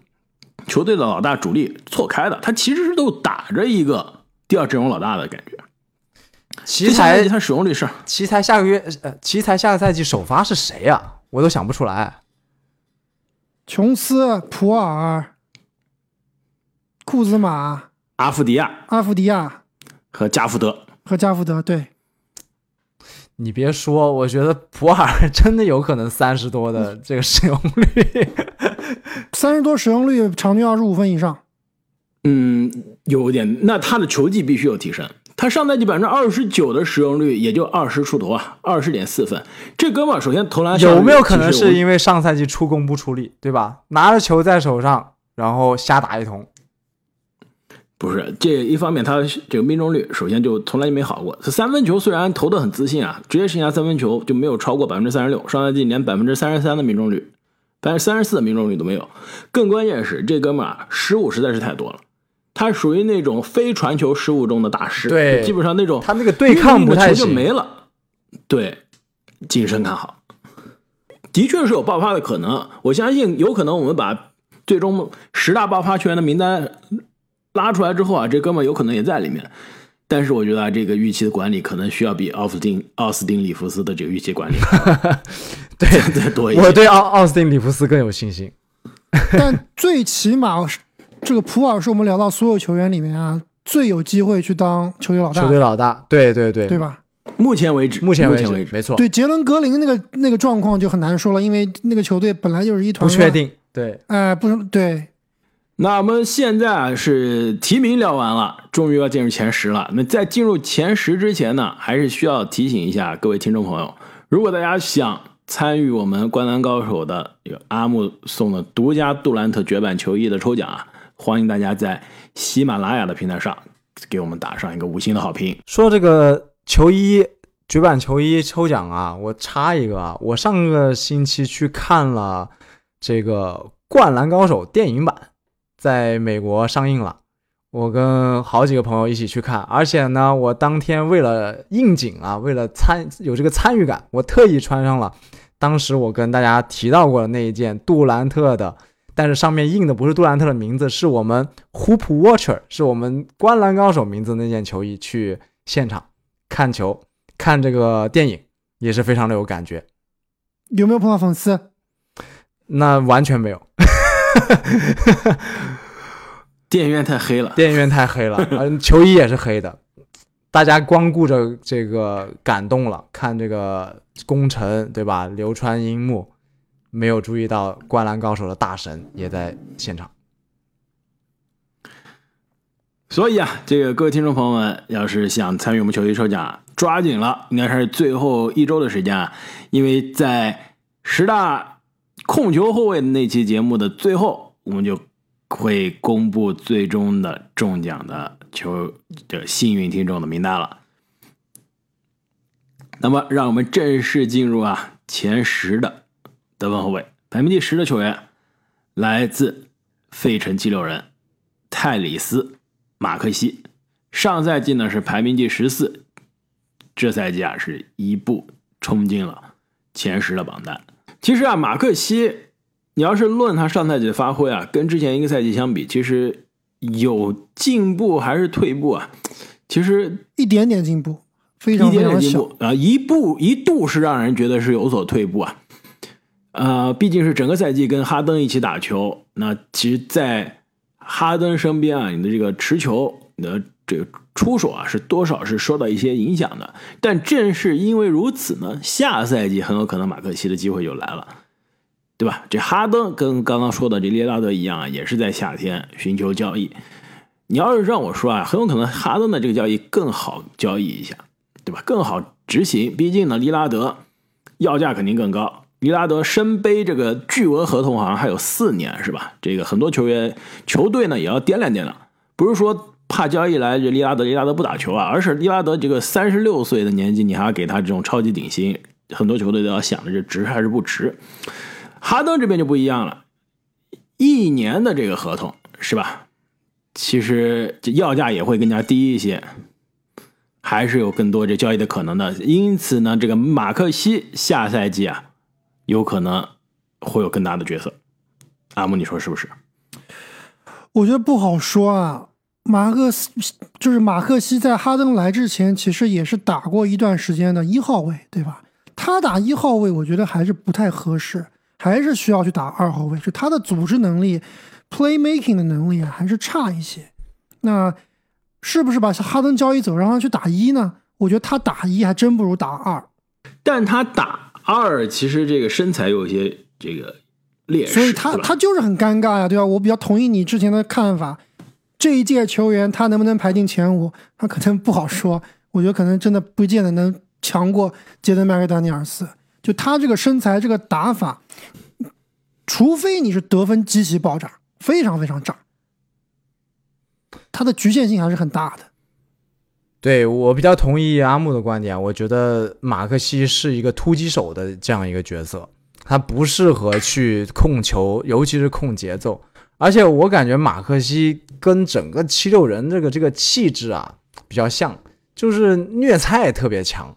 球队的老大主力错开的，他其实是都打着一个第二阵容老大的感觉。奇才他使用率是奇才下个月呃，奇才下个赛季首发是谁呀、我都想不出来。琼斯、普尔、库兹马、阿夫迪亚阿夫迪亚和加福德。和加福德，对，你别说，我觉得普尔真的有可能三十多的这个使用率。三十多使用率，场均二十五分以上。嗯，有点，那他的球技必须有提升。他上赛季百分之二十九的使用率，也就二十出头啊，二十点四分。这哥们儿首先投篮有没有可能是因为上赛季出工不出力，对吧？拿着球在手上，然后瞎打一通。不是，这一方面他这个命中率首先就从来就没好过。他三分球虽然投的很自信啊，职业生涯三分球就没有超过百分之三十六，上赛季连百分之三十三的命中率，百分之三十四的命中率都没有。更关键是这哥们儿啊，失误实在是太多了，他属于那种非传球失误中的大师，对基本上那种他那个对抗不太就行没了。对，谨慎看好，的确是有爆发的可能。我相信有可能我们把最终十大爆发球员的名单拉出来之后啊，这哥们有可能也在里面。但是我觉得啊，这个预期的管理可能需要比奥斯汀奥斯汀里弗斯的这个预期管理对，再多一些。我对奥奥斯汀里弗斯更有信心。但最起码是这个普尔是我们聊到所有球员里面啊最有机会去当球队老大球，队老大，对对对，对吧？目前为止，目前为止为止，没错，对杰伦格林那个那个状况就很难说了，因为那个球队本来就是一团。不确定。对，哎、不是对，那我们现在啊是提名聊完了，终于要进入前十了。那在进入前十之前呢，还是需要提醒一下各位听众朋友，如果大家想参与我们《灌篮高手》的这个阿木送的独家杜兰特绝版球衣的抽奖啊，欢迎大家在喜马拉雅的平台上给我们打上一个五星的好评。说这个球衣绝版球衣抽奖啊，我插一个啊，我上个星期去看了这个《灌篮高手》电影版，在美国上映了。我跟好几个朋友一起去看，而且呢，我当天为了应景啊，为了参有这个参与感，我特意穿上了当时我跟大家提到过的那一件杜兰特的，但是上面印的不是杜兰特的名字，是我们 Hoop Watcher，是我们灌篮高手名字那件球衣去现场看球，看这个电影也是非常的有感觉。有没有碰到粉丝？那完全没有，电影院太黑了，电影院太黑了，嗯，球衣也是黑的，大家光顾着这个感动了，看这个功臣对吧？流川樱木，没有注意到《灌篮高手》的大神也在现场。所以啊，这个各位听众朋友们，要是想参与我们球衣抽奖，抓紧了，应该是最后一周的时间啊，因为在十大控球后卫那期节目的最后，我们就会公布最终的中奖的球的幸运听众的名单了。那么，让我们正式进入啊前十的得分后卫，排名第十的球员来自费城七六人泰里斯·马克西。上赛季呢是排名第十四，这赛季啊是一步冲进了前十的榜单。其实啊，马克西，你要是论他上赛季的发挥啊，跟之前一个赛季相比，其实有进步还是退步啊？其实一点点进步，非一常非点点进常小。步啊，一步一度是让人觉得是有所退步啊。呃，毕竟是整个赛季跟哈登一起打球，那其实，在哈登身边啊，你的这个持球，你的这个出手啊，是多少是受到一些影响的。但正是因为如此呢，下赛季很有可能马克西的机会就来了，对吧？这哈登跟刚刚说的这利拉德一样啊，也是在夏天寻求交易。你要是让我说啊，很有可能哈登的这个交易更好交易一下，对吧？更好执行。毕竟呢，利拉德要价肯定更高。利拉德身背这个巨额合同，好像还有四年，是吧？这个很多球员、球队呢也要掂量掂量，不是说怕交易来这利拉德，利拉德不打球啊，而是利拉德这个三十六岁的年纪，你还要给他这种超级顶薪，很多球队都要想着这值还是不值。哈登这边就不一样了，一年的这个合同是吧？其实这要价也会更加低一些，还是有更多这交易的可能的。因此呢，这个马克西下赛季啊，有可能会有更大的角色。阿木，你说是不是？我觉得不好说啊。马克斯就是马克西，在哈登来之前，其实也是打过一段时间的一号位，对吧？他打一号位，我觉得还是不太合适，还是需要去打二号位。就他的组织能力、playmaking 的能力啊，还是差一些。那是不是把哈登交易走，让他去打一呢？我觉得他打一还真不如打二。但他打二，其实这个身材有一些这个劣势，所以他他就是很尴尬呀，对吧？我比较同意你之前的看法，这一届球员他能不能排进前五，他可能不好说。我觉得可能真的不见得能强过杰登麦克丹尼尔斯。就他这个身材、这个打法，除非你是得分极其爆炸，非常非常炸，他的局限性还是很大的。对我比较同意阿木的观点，我觉得马克西是一个突击手的这样一个角色，他不适合去控球，尤其是控节奏。而且我感觉马克西跟整个七六人这个这个气质啊比较像，就是虐菜特别强，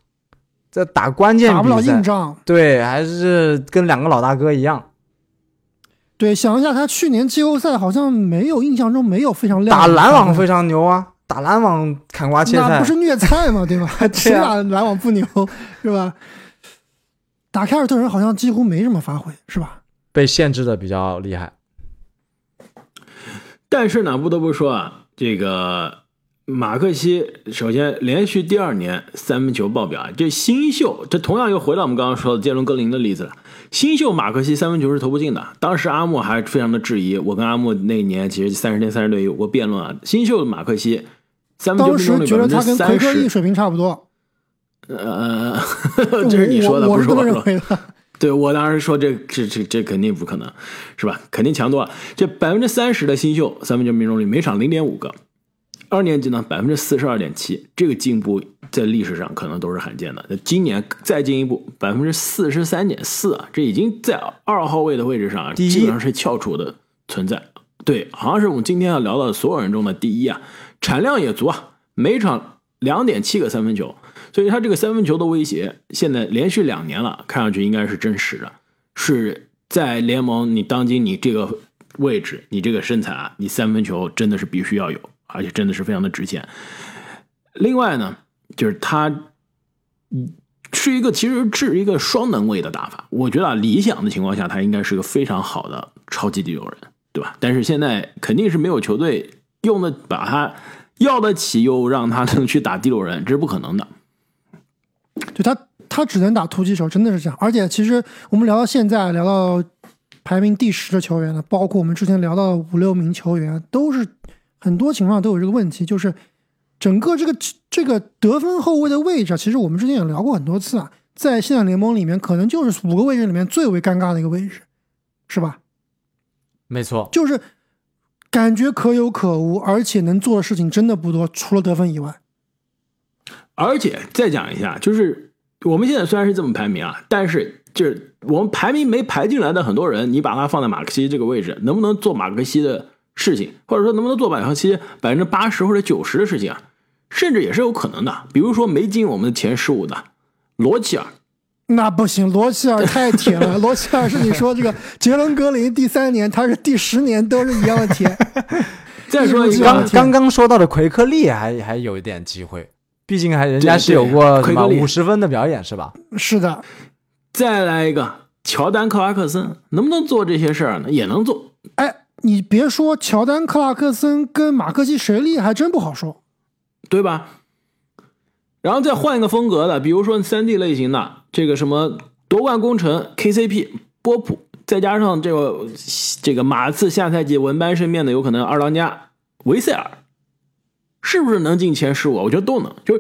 在打关键打不了硬仗。对，还是跟两个老大哥一样，对，想一下，他去年季后赛好像没有印象中没有非常亮打篮网非常牛啊，打篮网砍瓜切菜那不，是虐菜吗？对吧？谁 对啊打篮网不牛是吧？打凯尔特人好像几乎没什么发挥，是吧？被限制的比较厉害。但是呢，不得不说啊，这个马克西首先连续第二年三分球爆表啊，这新秀，这同样又回到我们刚刚说的杰伦格林的例子了。新秀马克西三分球是投不进的，当时阿木还非常的质疑。我跟阿木那年其实三十天三十队有过辩论啊，新秀马克西三分球当命中率时觉得他跟奎克利十，水平差不多，呃，这是你说的，不是我说。对我当时说这这这这肯定不可能，是吧？肯定强多了。这百分之三十的新秀三分球命中率，每场零点五个。二年级呢，百分之四十二点七，这个进步在历史上可能都是罕见的。那今年再进一步，百分之四十三点四啊，这已经在二号位的位置上啊，基本上是翘楚的存在。对，好像是我们今天要聊到的所有人中的第一啊，产量也足啊，每场两点七个三分球，所以他这个三分球的威胁，现在连续两年了，看上去应该是真实的，是在联盟你当今你这个位置，你这个身材啊，你三分球真的是必须要有，而且真的是非常的值钱。另外呢，就是他是一个其实是一个双能位的打法，我觉得啊，理想的情况下，他应该是个非常好的超级第六人，对吧？但是现在肯定是没有球队用的把他要得起，又让他能去打第六人，这是不可能的。对他，他只能打突击手，真的是这样。而且其实我们聊到现在，聊到排名第十的球员呢，包括我们之前聊到的五六名球员，都是很多情况都有这个问题，就是整个这个这个得分后卫的位置啊，其实我们之前也聊过很多次啊，在现在联盟里面，可能就是五个位置里面最为尴尬的一个位置，是吧？没错，就是感觉可有可无，而且能做的事情真的不多，除了得分以外。而且再讲一下，就是我们现在虽然是这么排名啊，但是就是我们排名没排进来的很多人，你把他放在马克西这个位置，能不能做马克西的事情，或者说能不能做马克西百分之八十或者九十的事情啊？甚至也是有可能的。比如说没进我们的前十五的罗齐尔，那不行，罗齐尔太铁了。罗齐尔是你说这个杰伦格林第三年，他是第十年都是一样的铁。再说刚刚刚说到的奎克利还还有一点机会，毕竟还人家是有过什么五十分的表演是吧？是的，再来一个乔丹克拉克森，能不能做这些事儿呢？也能做。哎，你别说乔丹、克拉克森跟马克西谁厉害，还真不好说。对吧？然后再换一个风格的，比如说三 D 类型的，这个什么夺冠功臣 KCP 波普，再加上这个这个马刺下赛季文班身边的有可能二当家维塞尔，是不是能进前十五？我觉得都能。就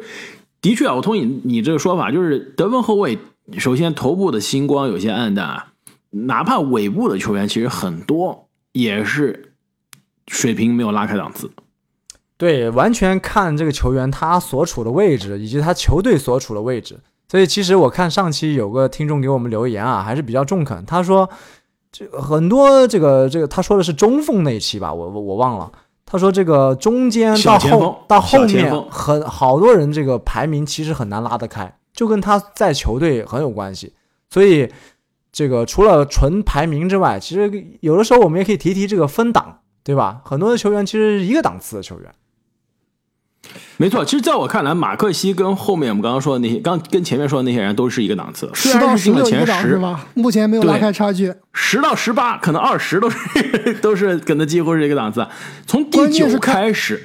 的确啊，我同意你这个说法，就是得分后卫，首先头部的星光有些暗淡啊，哪怕尾部的球员，其实很多也是水平没有拉开档次。对，完全看这个球员他所处的位置以及他球队所处的位置。所以其实我看上期有个听众给我们留言啊，还是比较中肯。他说，这个很多这个这个他说的是中锋那一期吧，我我我忘了。他说这个中间到后到后面很好多人这个排名其实很难拉得开，就跟他在球队很有关系。所以这个除了纯排名之外，其实有的时候我们也可以提提这个分档，对吧？很多的球员其实是一个档次的球员。没错，其实在我看来，马克西跟后面我们刚刚说的那些，刚跟前面说的那些人都是一个档次，虽十到然是进了十是吧？目前没有拉开差距。十到十八，可能二十都是 都是可能几乎是一个档次。从第九开始，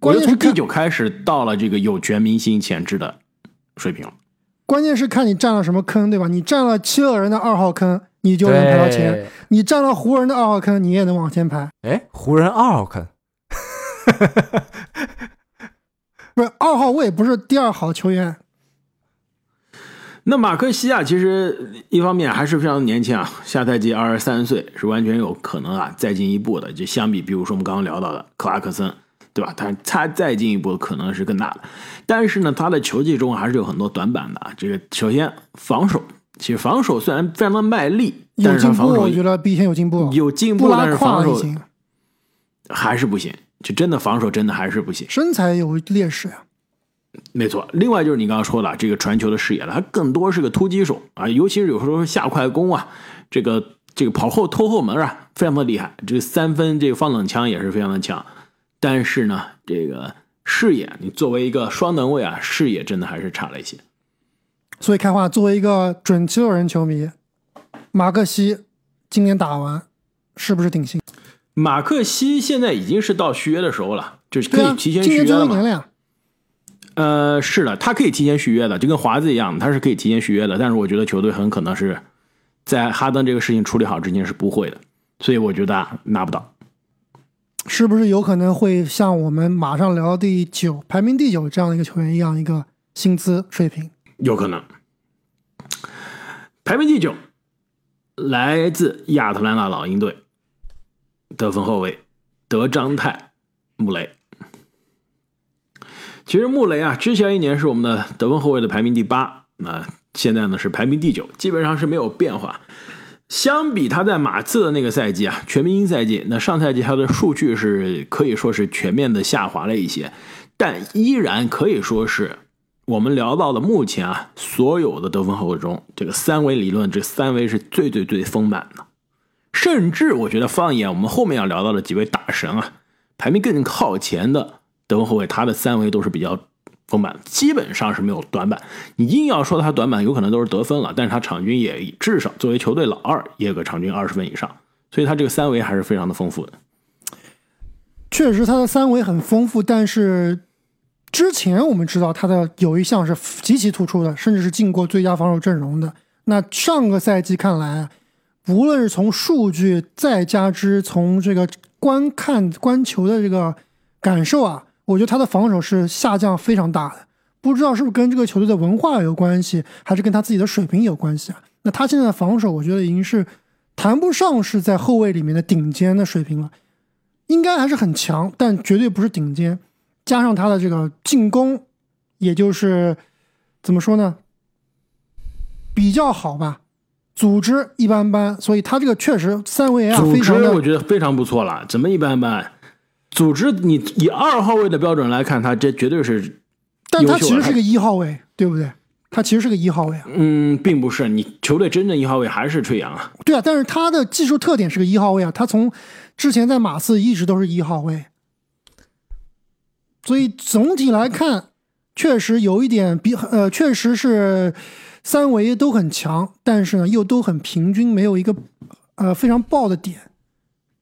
我觉得从第关键是看九开始到了这个有全明星潜质的水平了。关键是看你占了什么坑，对吧？你占了七六人的二号坑，你就能排到前；你占了湖人的二号坑，你也能往前排。哎，湖人二号坑，不是二号位，不是第二好球员。那马克西亚，其实一方面还是非常年轻啊，下赛季二十三岁，是完全有可能啊再进一步的。就相比，比如说我们刚刚聊到的克拉克森，对吧？他他再进一步的可能是更大的。但是呢，他的球技中还是有很多短板的啊。这个首先防守，其实防守虽然非常的卖力，但是他防守我觉得比以前有进步。有进步，但是防守还是不行。就真的防守真的还是不行。身材有劣势呀。没错，另外就是你刚刚说的这个传球的视野了，他更多是个突击手啊，尤其是有时候下快攻啊，这个这个跑后偷后门啊，非常的厉害。这个三分这个放冷枪也是非常的强，但是呢，这个视野，你作为一个双能卫啊，视野真的还是差了一些。所以开话，作为一个准七六人球迷，马克西今年打完是不是顶薪？马克西现在已经是到续约的时候了，就是可以提前续约了嘛。最后一年了呀。呃，是的，他可以提前续约的，就跟华子一样，他是可以提前续约的。但是我觉得球队很可能是在哈登这个事情处理好之前是不会的，所以我觉得啊拿不到。是不是有可能会像我们马上聊到第九排名第九这样的一个球员一样，一个薪资水平？有可能。排名第九，来自亚特兰大老鹰队，得分后卫德章泰·穆雷。其实穆雷啊，之前一年是我们的得分后卫的排名第八，那现在呢是排名第九，基本上是没有变化。相比他在马刺的那个赛季啊，全明星赛季，那上赛季他的数据是可以说是全面的下滑了一些，但依然可以说是我们聊到的目前啊所有的得分后卫中，这个三维理论这三维是最最最丰满的，甚至我觉得放眼我们后面要聊到的几位大神啊，排名更靠前的得分后卫，他的三维都是比较丰满，基本上是没有短板。你硬要说他短板，有可能都是得分了，但是他场均也至少作为球队老二，也有个场均二十分以上，所以他这个三维还是非常的丰富的。确实，他的三维很丰富，但是之前我们知道他的有一项是极其突出的，甚至是进过最佳防守阵容的。那上个赛季看来，无论是从数据，再加之从这个观看观球的这个感受啊，我觉得他的防守是下降非常大的。不知道是不是跟这个球队的文化有关系，还是跟他自己的水平有关系啊？那他现在的防守，我觉得已经是谈不上是在后卫里面的顶尖的水平了。应该还是很强，但绝对不是顶尖。加上他的这个进攻，也就是怎么说呢，比较好吧。组织一般般，所以他这个确实三维啊组织我觉得非常不错了，怎么一般般？组织你以二号位的标准来看，他这绝对是，但他其实是个一号位，对不对？他其实是个一号位啊，嗯，并不是你球队真正一号位还是吹杨啊。对啊，但是他的技术特点是个一号位啊，他从之前在马刺一直都是一号位，所以总体来看，确实有一点比呃，确实是三维都很强，但是呢又都很平均，没有一个呃非常爆的点，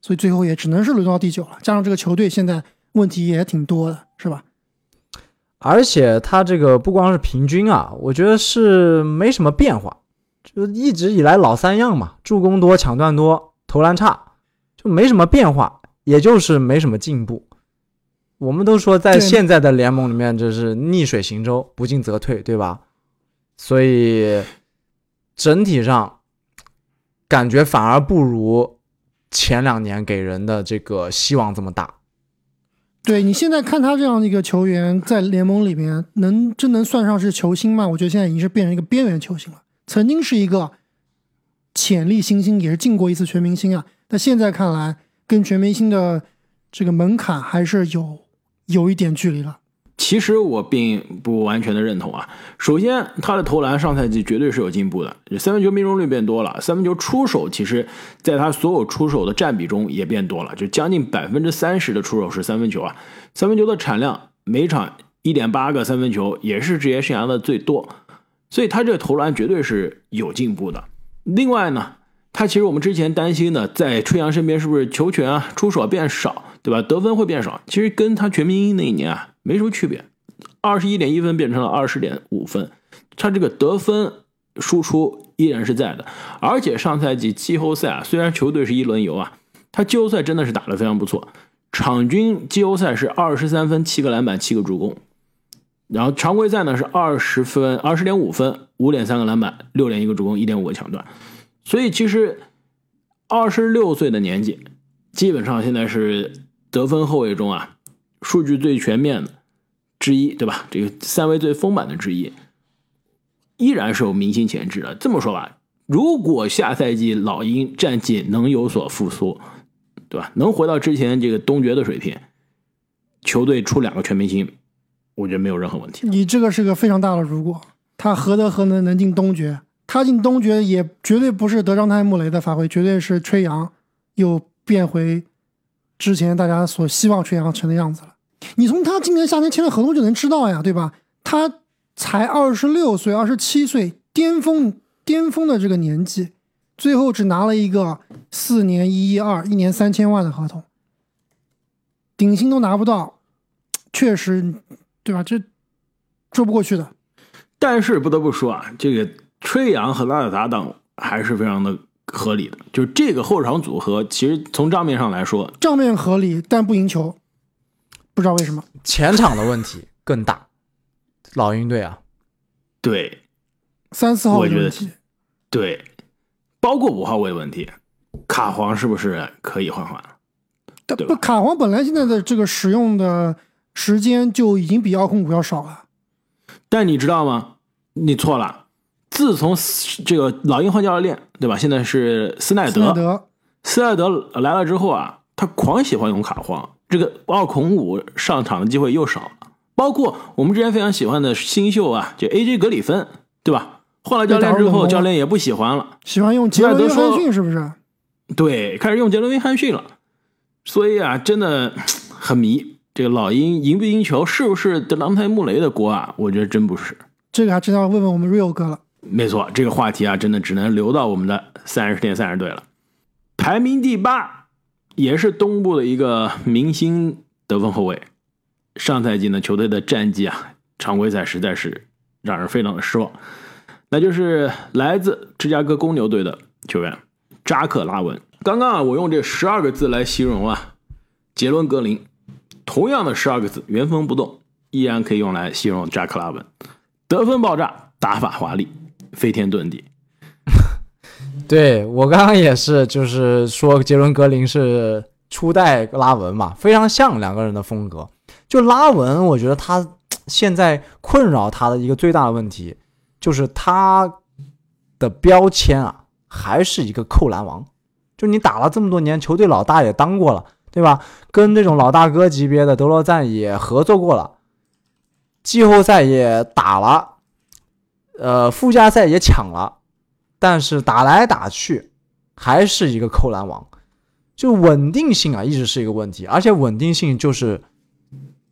所以最后也只能是轮到第九了。加上这个球队现在问题也挺多的，是吧？而且他这个不光是平均啊，我觉得是没什么变化，就一直以来老三样嘛，助攻多、抢断多、投篮差，就没什么变化，也就是没什么进步。我们都说在现在的联盟里面，这是逆水行舟，不进则退，对吧？所以整体上感觉反而不如前两年给人的这个希望这么大。对你现在看他这样的一个球员在联盟里面能真能算上是球星吗？我觉得现在已经是变成一个边缘球星了。曾经是一个潜力新星，也是进过一次全明星啊。但现在看来，跟全明星的这个门槛还是有有一点距离了。其实我并不完全的认同啊。首先，他的投篮上赛季绝对是有进步的，三分球命中率变多了，三分球出手其实在他所有出手的占比中也变多了，就将近百分之三十的出手是三分球啊。三分球的产量每场一点八个三分球，也是职业生涯的最多，所以他这投篮绝对是有进步的。另外呢，他其实我们之前担心的，在吹阳身边是不是球权啊、出手变少，对吧？得分会变少，其实跟他全明星那一年啊没什么区别，二十一点一分变成了二十点五分，他这个得分输出依然是在的。而且上赛季季后赛啊，虽然球队是一轮游啊，他季后赛真的是打得非常不错，场均季后赛是二十三分、七个篮板、七个助攻。然后常规赛呢是二十分、二十点五分、五点三个篮板、六点一个助攻、一点五个抢断，所以其实二十六岁的年纪，基本上现在是得分后卫中啊数据最全面的之一，对吧？这个三维最丰满的之一，依然是有明星潜质的。这么说吧，如果下赛季老鹰战绩能有所复苏，对吧？能回到之前这个东决的水平，球队出两个全明星。我觉得没有任何问题。你这个是个非常大的如果，他何德何能能进东决？他进东决也绝对不是德章泰·穆雷的发挥，绝对是吹杨又变回之前大家所希望吹杨成的样子了。你从他今年夏天签的合同就能知道呀，对吧？他才二十六岁、二十七岁，巅峰巅峰的这个年纪，最后只拿了一个四年一一二，一年三千万的合同，顶薪都拿不到，确实。对吧？这说不过去的。但是不得不说啊，这个吹杨和他的搭档还是非常的合理的。就是这个后场组合，其实从账面上来说，账面合理，但不赢球，不知道为什么。前场的问题更大，老鹰队啊，对，三四号我觉得的问题，对，包括五号位的问题，卡皇是不是可以换换了？对吧但不，卡皇本来现在的这个使用的时间就已经比奥空谷要少了。但你知道吗？你错了。自从这个老鹰换教练，对吧？现在是斯奈德，斯奈德，斯奈德来了之后啊，他狂喜欢用卡皇，这个奥孔武上场的机会又少了。包括我们之前非常喜欢的新秀啊，就 AJ 格里芬，对吧？换了教练之后，教练也不喜欢了，喜欢用杰伦约翰逊，是不是？对，开始用杰伦约翰逊了。所以啊，真的很迷。这个老鹰赢不赢球，是不是德朗泰穆雷的锅啊？我觉得真不是。这个还真要问问我们 Rio 哥了。没错，这个话题啊，真的只能留到我们的三十天三十队了。排名第八，也是东部的一个明星得分后卫。上赛季呢，球队的战绩啊，常规赛实在是让人非常的失望。那就是来自芝加哥公牛队的球员扎克拉文。刚刚啊，我用这十二个字来形容啊，杰伦格林。同样的十二个字，原封不动，依然可以用来形容扎克拉文：得分爆炸，打法华丽，飞天遁地。对我刚刚也是，就是说杰伦格林是初代拉文嘛，非常像两个人的风格。就拉文，我觉得他现在困扰他的一个最大的问题，就是他的标签啊还是一个扣篮王。就你打了这么多年，球队老大也当过了，对吧？跟这种老大哥级别的德罗赞也合作过了，季后赛也打了，呃，附加赛也抢了，但是打来打去还是一个扣篮王，就稳定性啊，一直是一个问题，而且稳定性就是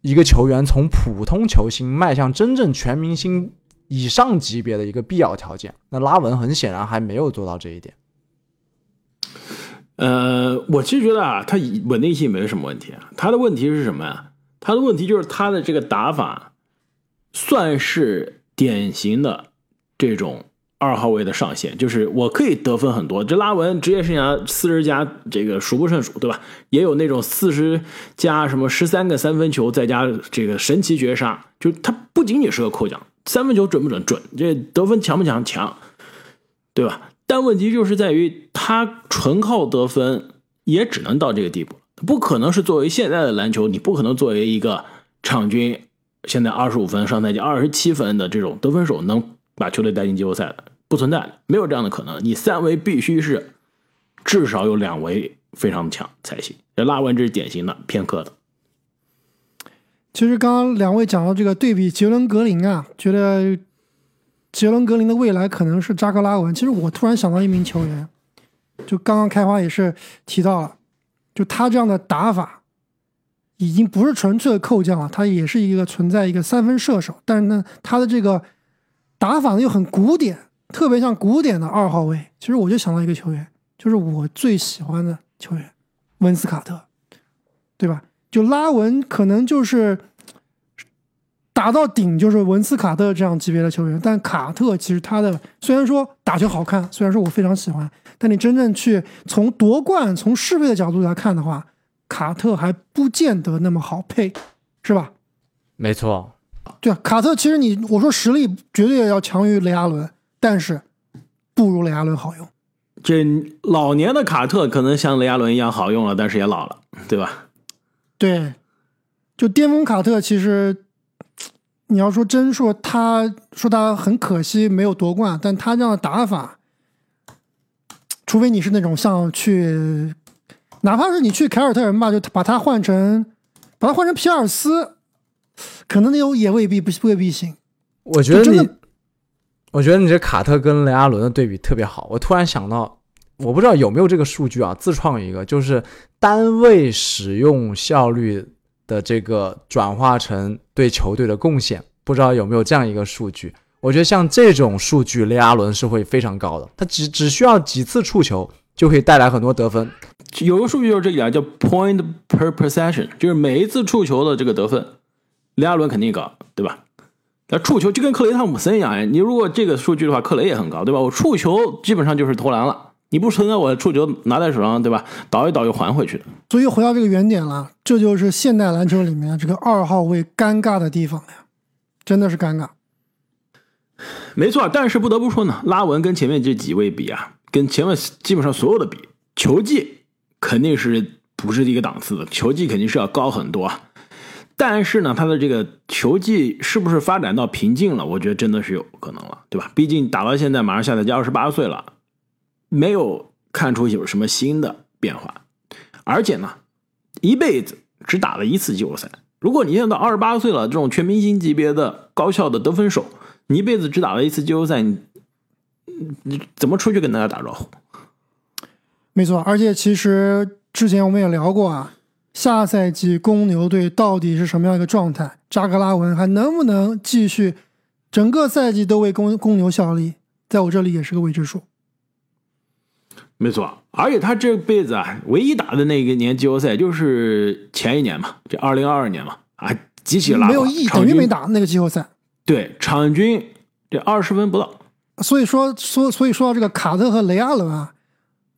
一个球员从普通球星迈向真正全明星以上级别的一个必要条件。那拉文很显然还没有做到这一点。呃，我其实觉得啊，他稳定性没有什么问题啊，他的问题是什么呀？他的问题就是他的这个打法算是典型的这种二号位的上限，就是我可以得分很多。这拉文职业生涯四十加，这个数不胜数，对吧？也有那种四十加什么十三个三分球，再加这个神奇绝杀，就他不仅仅是个扣奖，三分球准不准？准。这得分强不强？强，对吧？但问题就是在于，他纯靠得分也只能到这个地步，不可能是作为现在的篮球，你不可能作为一个场均现在二十五分、上赛季二十七分的这种得分手，能把球队带进季后赛的，不存在的，没有这样的可能。你三维必须是至少有两维非常强才行。这拉文这是典型的偏科的。其实刚刚两位讲到这个对比杰伦格林啊，觉得。杰伦格林的未来可能是扎克拉文。其实我突然想到一名球员，就刚刚开花也是提到了，就他这样的打法，已经不是纯粹的扣将了，他也是一个存在一个三分射手。但是呢，他的这个打法呢又很古典，特别像古典的二号位。其实我就想到一个球员，就是我最喜欢的球员文斯卡特，对吧？就拉文可能就是。打到顶就是文斯卡特这样级别的球员，但卡特其实他的虽然说打球好看，虽然说我非常喜欢，但你真正去从夺冠、从适配的角度来看的话，卡特还不见得那么好配，是吧？没错，对啊，卡特其实你我说实力绝对要强于雷阿伦，但是不如雷阿伦好用。这老年的卡特可能像雷阿伦一样好用了，但是也老了，对吧？对，就巅峰卡特其实。你要说真说，他说他很可惜没有夺冠，但他这样的打法，除非你是那种像去，哪怕是你去凯尔特人吧，就把他换成，把他换成皮尔斯，可能那有也未必不未必行。我觉得你，我觉得你这卡特跟雷阿伦的对比特别好。我突然想到，我不知道有没有这个数据啊，自创一个，就是单位使用效率。的这个转化成对球队的贡献，不知道有没有这样一个数据？我觉得像这种数据，雷阿伦是会非常高的。他只只需要几次触球就可以带来很多得分。有个数据就是这个叫 point per possession，就是每一次触球的这个得分，雷阿伦肯定高，对吧？那触球就跟克雷汤普森一样，你如果这个数据的话，克雷也很高，对吧？我触球基本上就是投篮了。你不存在我触球拿在手上，对吧？倒一倒又还回去的。所以回到这个原点了，这就是现代篮球里面这个二号位尴尬的地方呀，真的是尴尬。没错，但是不得不说呢，拉文跟前面这几位比啊，跟前面基本上所有的比，球技肯定是不是一个档次的，球技肯定是要高很多。但是呢，他的这个球技是不是发展到瓶颈了？我觉得真的是有可能了，对吧？毕竟打到现在，马上下赛季二十八岁了。没有看出有什么新的变化，而且呢，一辈子只打了一次季后赛。如果你现在到二十八岁了，这种全明星级别的高效的得分手，你一辈子只打了一次季后赛，你你怎么出去跟大家打招呼？没错，而且其实之前我们也聊过啊，下赛季公牛队到底是什么样一个状态？扎格拉文还能不能继续整个赛季都为公公牛效力？在我这里也是个未知数。没错，而且他这辈子啊，唯一打的那个年季后赛就是前一年嘛，这二零二二年嘛，啊，极其拉没有意义，等于没打那个季后赛。对，场均这二十分不到。所以说说，所以说到这个卡特和雷阿伦啊，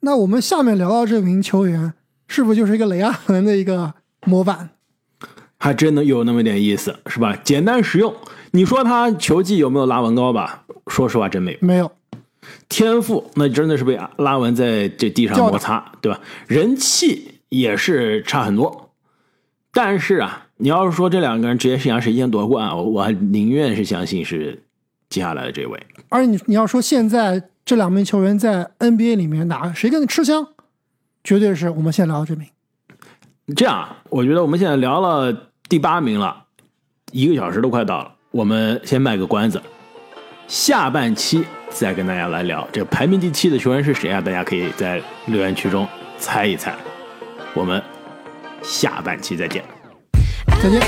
那我们下面聊到这名球员，是不是就是一个雷阿伦的一个模板？还真的有那么点意思，是吧？简单实用。你说他球技有没有拉文高吧？说实话，真没有。没有。天赋那真的是被拉文在这地上摩擦，对吧？人气也是差很多。但是啊，你要是说这两个人职业生涯谁先夺冠，我我宁愿是相信是接下来的这位。而且你你要说现在这两名球员在 NBA 里面哪谁更吃香？绝对是我们先聊这名。这样啊，我觉得我们现在聊了第八名了，一个小时都快到了，我们先卖个关子，下半期再跟大家来聊这个排名第七的球员是谁啊？大家可以在留言区中猜一猜。我们下半期再见。再见